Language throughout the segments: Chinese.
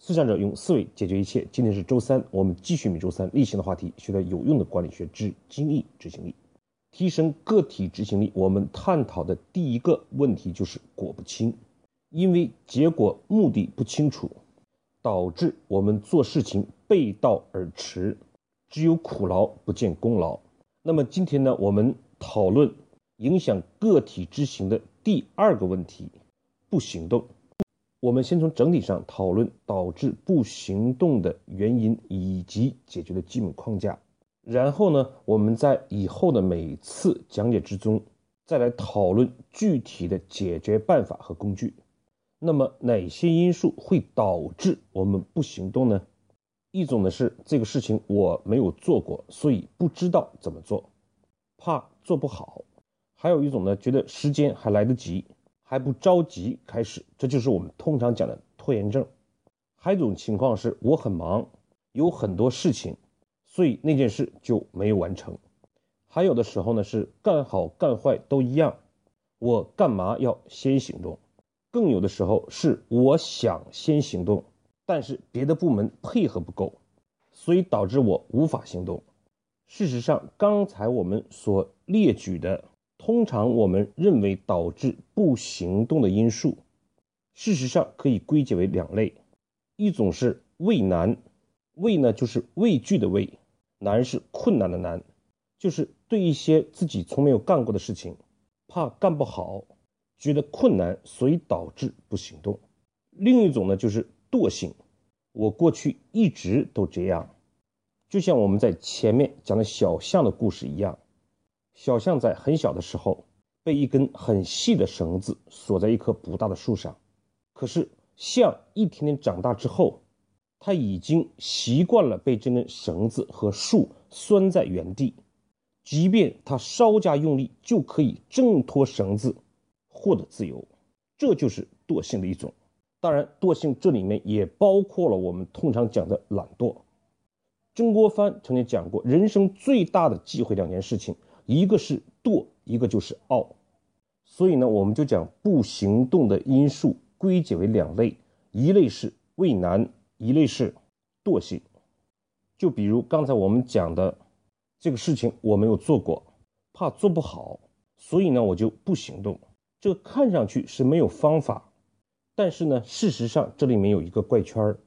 思想者用思维解决一切。今天是周三，我们继续每周三例行的话题，学点有用的管理学之精益执行力，提升个体执行力。我们探讨的第一个问题就是果不清，因为结果目的不清楚，导致我们做事情背道而驰，只有苦劳不见功劳。那么今天呢，我们讨论影响个体执行的第二个问题：不行动。我们先从整体上讨论导致不行动的原因以及解决的基本框架，然后呢，我们在以后的每次讲解之中再来讨论具体的解决办法和工具。那么哪些因素会导致我们不行动呢？一种呢是这个事情我没有做过，所以不知道怎么做，怕做不好；还有一种呢，觉得时间还来得及。还不着急开始，这就是我们通常讲的拖延症。还有一种情况是我很忙，有很多事情，所以那件事就没有完成。还有的时候呢是干好干坏都一样，我干嘛要先行动？更有的时候是我想先行动，但是别的部门配合不够，所以导致我无法行动。事实上，刚才我们所列举的。通常我们认为导致不行动的因素，事实上可以归结为两类，一种是畏难，畏呢就是畏惧的畏，难是困难的难，就是对一些自己从没有干过的事情，怕干不好，觉得困难，所以导致不行动。另一种呢就是惰性，我过去一直都这样，就像我们在前面讲的小象的故事一样。小象在很小的时候被一根很细的绳子锁在一棵不大的树上，可是象一天天长大之后，它已经习惯了被这根绳子和树拴在原地，即便它稍加用力就可以挣脱绳子，获得自由。这就是惰性的一种。当然，惰性这里面也包括了我们通常讲的懒惰。曾国藩曾经讲过，人生最大的忌讳两件事情。一个是惰，一个就是傲，所以呢，我们就将不行动的因素归结为两类，一类是畏难，一类是惰性。就比如刚才我们讲的这个事情，我没有做过，怕做不好，所以呢，我就不行动。这看上去是没有方法，但是呢，事实上这里面有一个怪圈儿，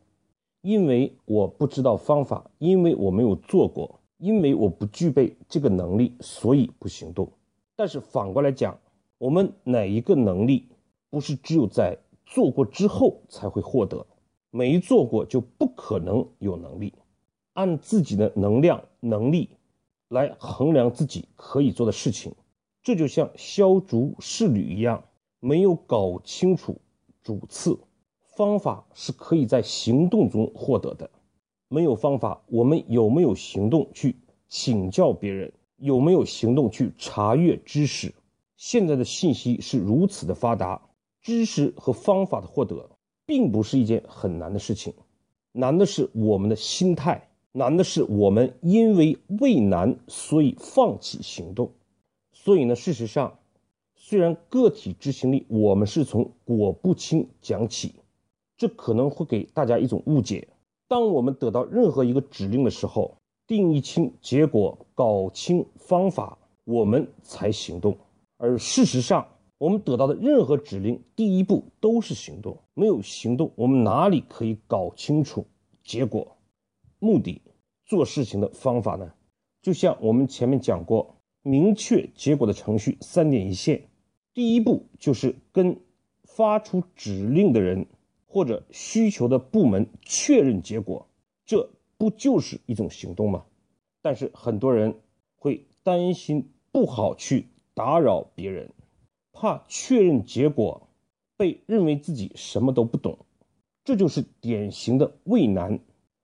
因为我不知道方法，因为我没有做过。因为我不具备这个能力，所以不行动。但是反过来讲，我们哪一个能力不是只有在做过之后才会获得？没做过就不可能有能力。按自己的能量、能力来衡量自己可以做的事情，这就像削竹试履一样，没有搞清楚主次，方法是可以在行动中获得的。没有方法，我们有没有行动去请教别人？有没有行动去查阅知识？现在的信息是如此的发达，知识和方法的获得并不是一件很难的事情，难的是我们的心态，难的是我们因为畏难所以放弃行动。所以呢，事实上，虽然个体执行力我们是从果不清讲起，这可能会给大家一种误解。当我们得到任何一个指令的时候，定义清结果，搞清方法，我们才行动。而事实上，我们得到的任何指令，第一步都是行动。没有行动，我们哪里可以搞清楚结果、目的、做事情的方法呢？就像我们前面讲过，明确结果的程序三点一线，第一步就是跟发出指令的人。或者需求的部门确认结果，这不就是一种行动吗？但是很多人会担心不好去打扰别人，怕确认结果被认为自己什么都不懂，这就是典型的畏难。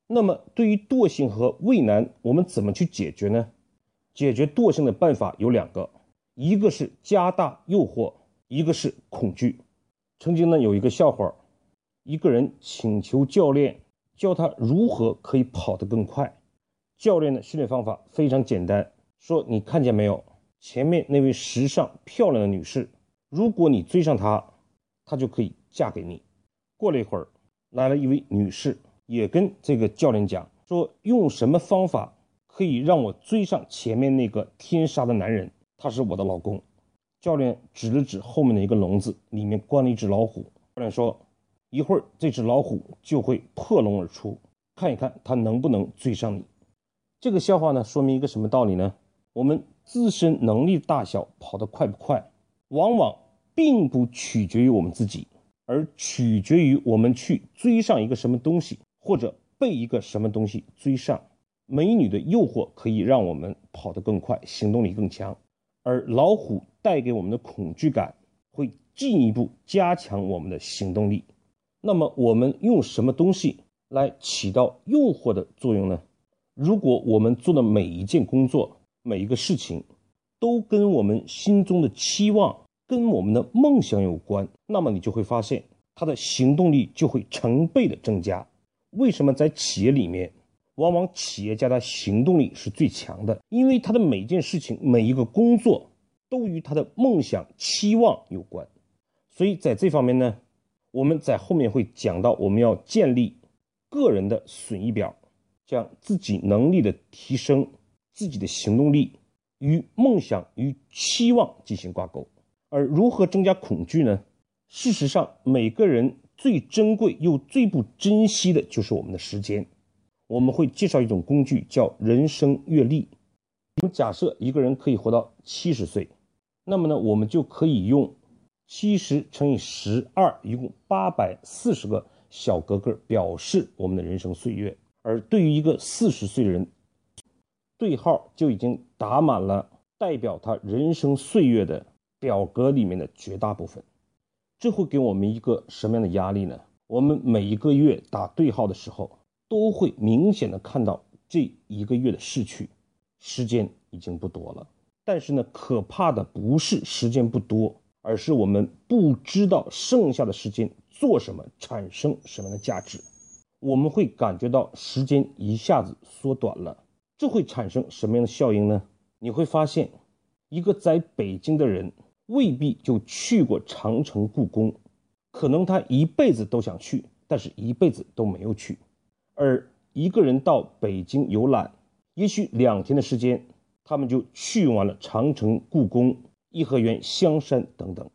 那么对于惰性和畏难，我们怎么去解决呢？解决惰性的办法有两个，一个是加大诱惑，一个是恐惧。曾经呢有一个笑话。一个人请求教练教他如何可以跑得更快。教练的训练方法非常简单，说：“你看见没有？前面那位时尚漂亮的女士，如果你追上她，她就可以嫁给你。”过了一会儿，来了一位女士，也跟这个教练讲说，用什么方法可以让我追上前面那个天杀的男人？他是我的老公。教练指了指后面的一个笼子，里面关了一只老虎。教练说，一会儿这只老虎就会破笼而出，看一看它能不能追上你。这个笑话呢，说明一个什么道理呢？我们自身能力大小，跑得快不快，往往并不取决于我们自己，而取决于我们去追上一个什么东西，或者被一个什么东西追上。美女的诱惑可以让我们跑得更快，行动力更强，而老虎带给我们的恐惧感会进一步加强我们的行动力。那么，我们用什么东西来起到诱惑的作用呢？如果我们做的每一件工作、每一个事情，都跟我们心中的期望、跟我们的梦想有关，那么你就会发现，他的行动力就会成倍的增加。为什么在企业里面，往往企业家的行动力是最强的？因为他的每件事情、每一个工作，都与他的梦想、期望有关。所以在这方面呢，我们在后面会讲到，我们要建立个人的损益表。将自己能力的提升、自己的行动力与梦想与期望进行挂钩。而如何增加恐惧呢？事实上，每个人最珍贵又最不珍惜的就是我们的时间。我们会介绍一种工具，叫人生阅历。我们假设一个人可以活到七十岁，那么呢，我们就可以用七十乘以十二，一共八百四十个小格格表示我们的人生岁月。而对于一个四十岁的人，对号就已经打满了代表他人生岁月的表格里面的绝大部分，这会给我们一个什么样的压力呢？我们每一个月打对号的时候，都会明显的看到这一个月的逝去，时间已经不多了。但是呢，可怕的不是时间不多，而是我们不知道剩下的时间做什么，产生什么样的价值。我们会感觉到时间一下子缩短了，这会产生什么样的效应呢？你会发现，一个在北京的人未必就去过长城、故宫，可能他一辈子都想去，但是一辈子都没有去。而一个人到北京游览，也许两天的时间，他们就去完了长城、故宫、颐和园、香山等等。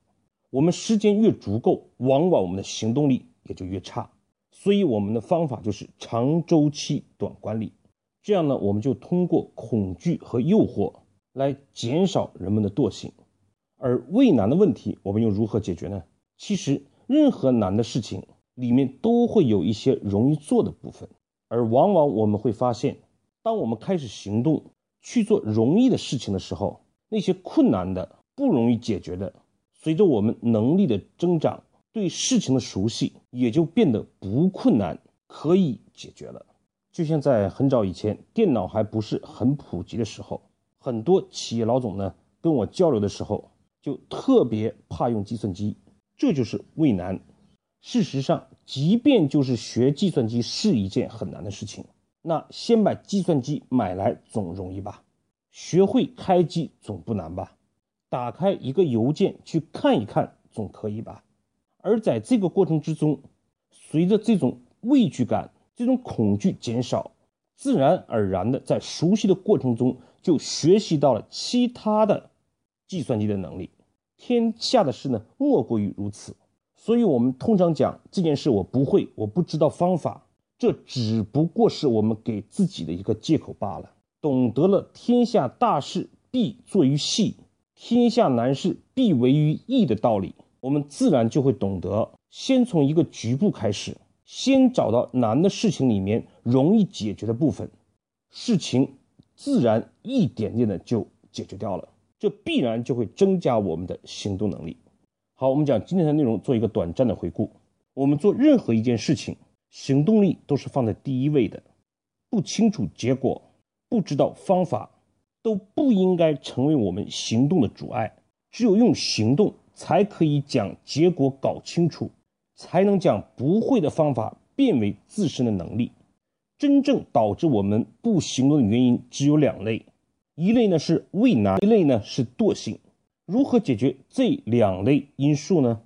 我们时间越足够，往往我们的行动力也就越差。所以我们的方法就是长周期短管理，这样呢，我们就通过恐惧和诱惑来减少人们的惰性。而畏难的问题，我们又如何解决呢？其实任何难的事情里面都会有一些容易做的部分，而往往我们会发现，当我们开始行动去做容易的事情的时候，那些困难的、不容易解决的，随着我们能力的增长。对事情的熟悉也就变得不困难，可以解决了。就像在很早以前，电脑还不是很普及的时候，很多企业老总呢跟我交流的时候，就特别怕用计算机，这就是畏难。事实上，即便就是学计算机是一件很难的事情，那先把计算机买来总容易吧？学会开机总不难吧？打开一个邮件去看一看总可以吧？而在这个过程之中，随着这种畏惧感、这种恐惧减少，自然而然的在熟悉的过程中就学习到了其他的计算机的能力。天下的事呢，莫过于如此。所以，我们通常讲这件事我不会，我不知道方法，这只不过是我们给自己的一个借口罢了。懂得了天下大事必作于细，天下难事必为于易的道理。我们自然就会懂得，先从一个局部开始，先找到难的事情里面容易解决的部分，事情自然一点点的就解决掉了。这必然就会增加我们的行动能力。好，我们讲今天的内容，做一个短暂的回顾。我们做任何一件事情，行动力都是放在第一位的。不清楚结果，不知道方法，都不应该成为我们行动的阻碍。只有用行动。才可以将结果搞清楚，才能将不会的方法变为自身的能力。真正导致我们不行动的原因只有两类，一类呢是畏难，一类呢是惰性。如何解决这两类因素呢？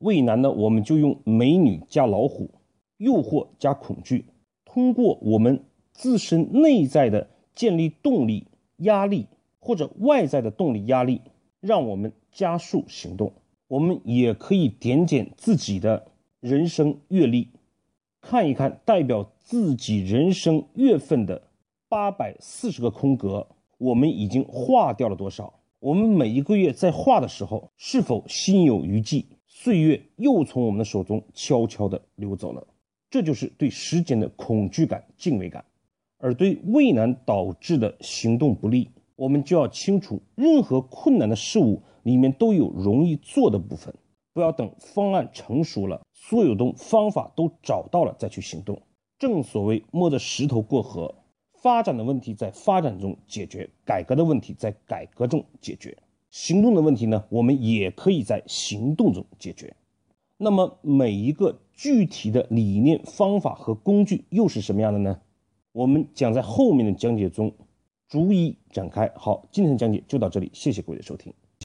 畏难呢，我们就用美女加老虎；诱惑加恐惧，通过我们自身内在的建立动力、压力，或者外在的动力、压力，让我们加速行动。我们也可以点检自己的人生阅历，看一看代表自己人生月份的八百四十个空格，我们已经画掉了多少？我们每一个月在画的时候，是否心有余悸？岁月又从我们的手中悄悄地溜走了。这就是对时间的恐惧感、敬畏感，而对畏难导致的行动不利，我们就要清楚，任何困难的事物里面都有容易做的部分，不要等方案成熟了，所有的方法都找到了再去行动。正所谓摸着石头过河。发展的问题在发展中解决，改革的问题在改革中解决，行动的问题呢，我们也可以在行动中解决。那么每一个具体的理念、方法和工具又是什么样的呢？我们将在后面的讲解中逐一展开。好，今天的讲解就到这里，谢谢各位的收听。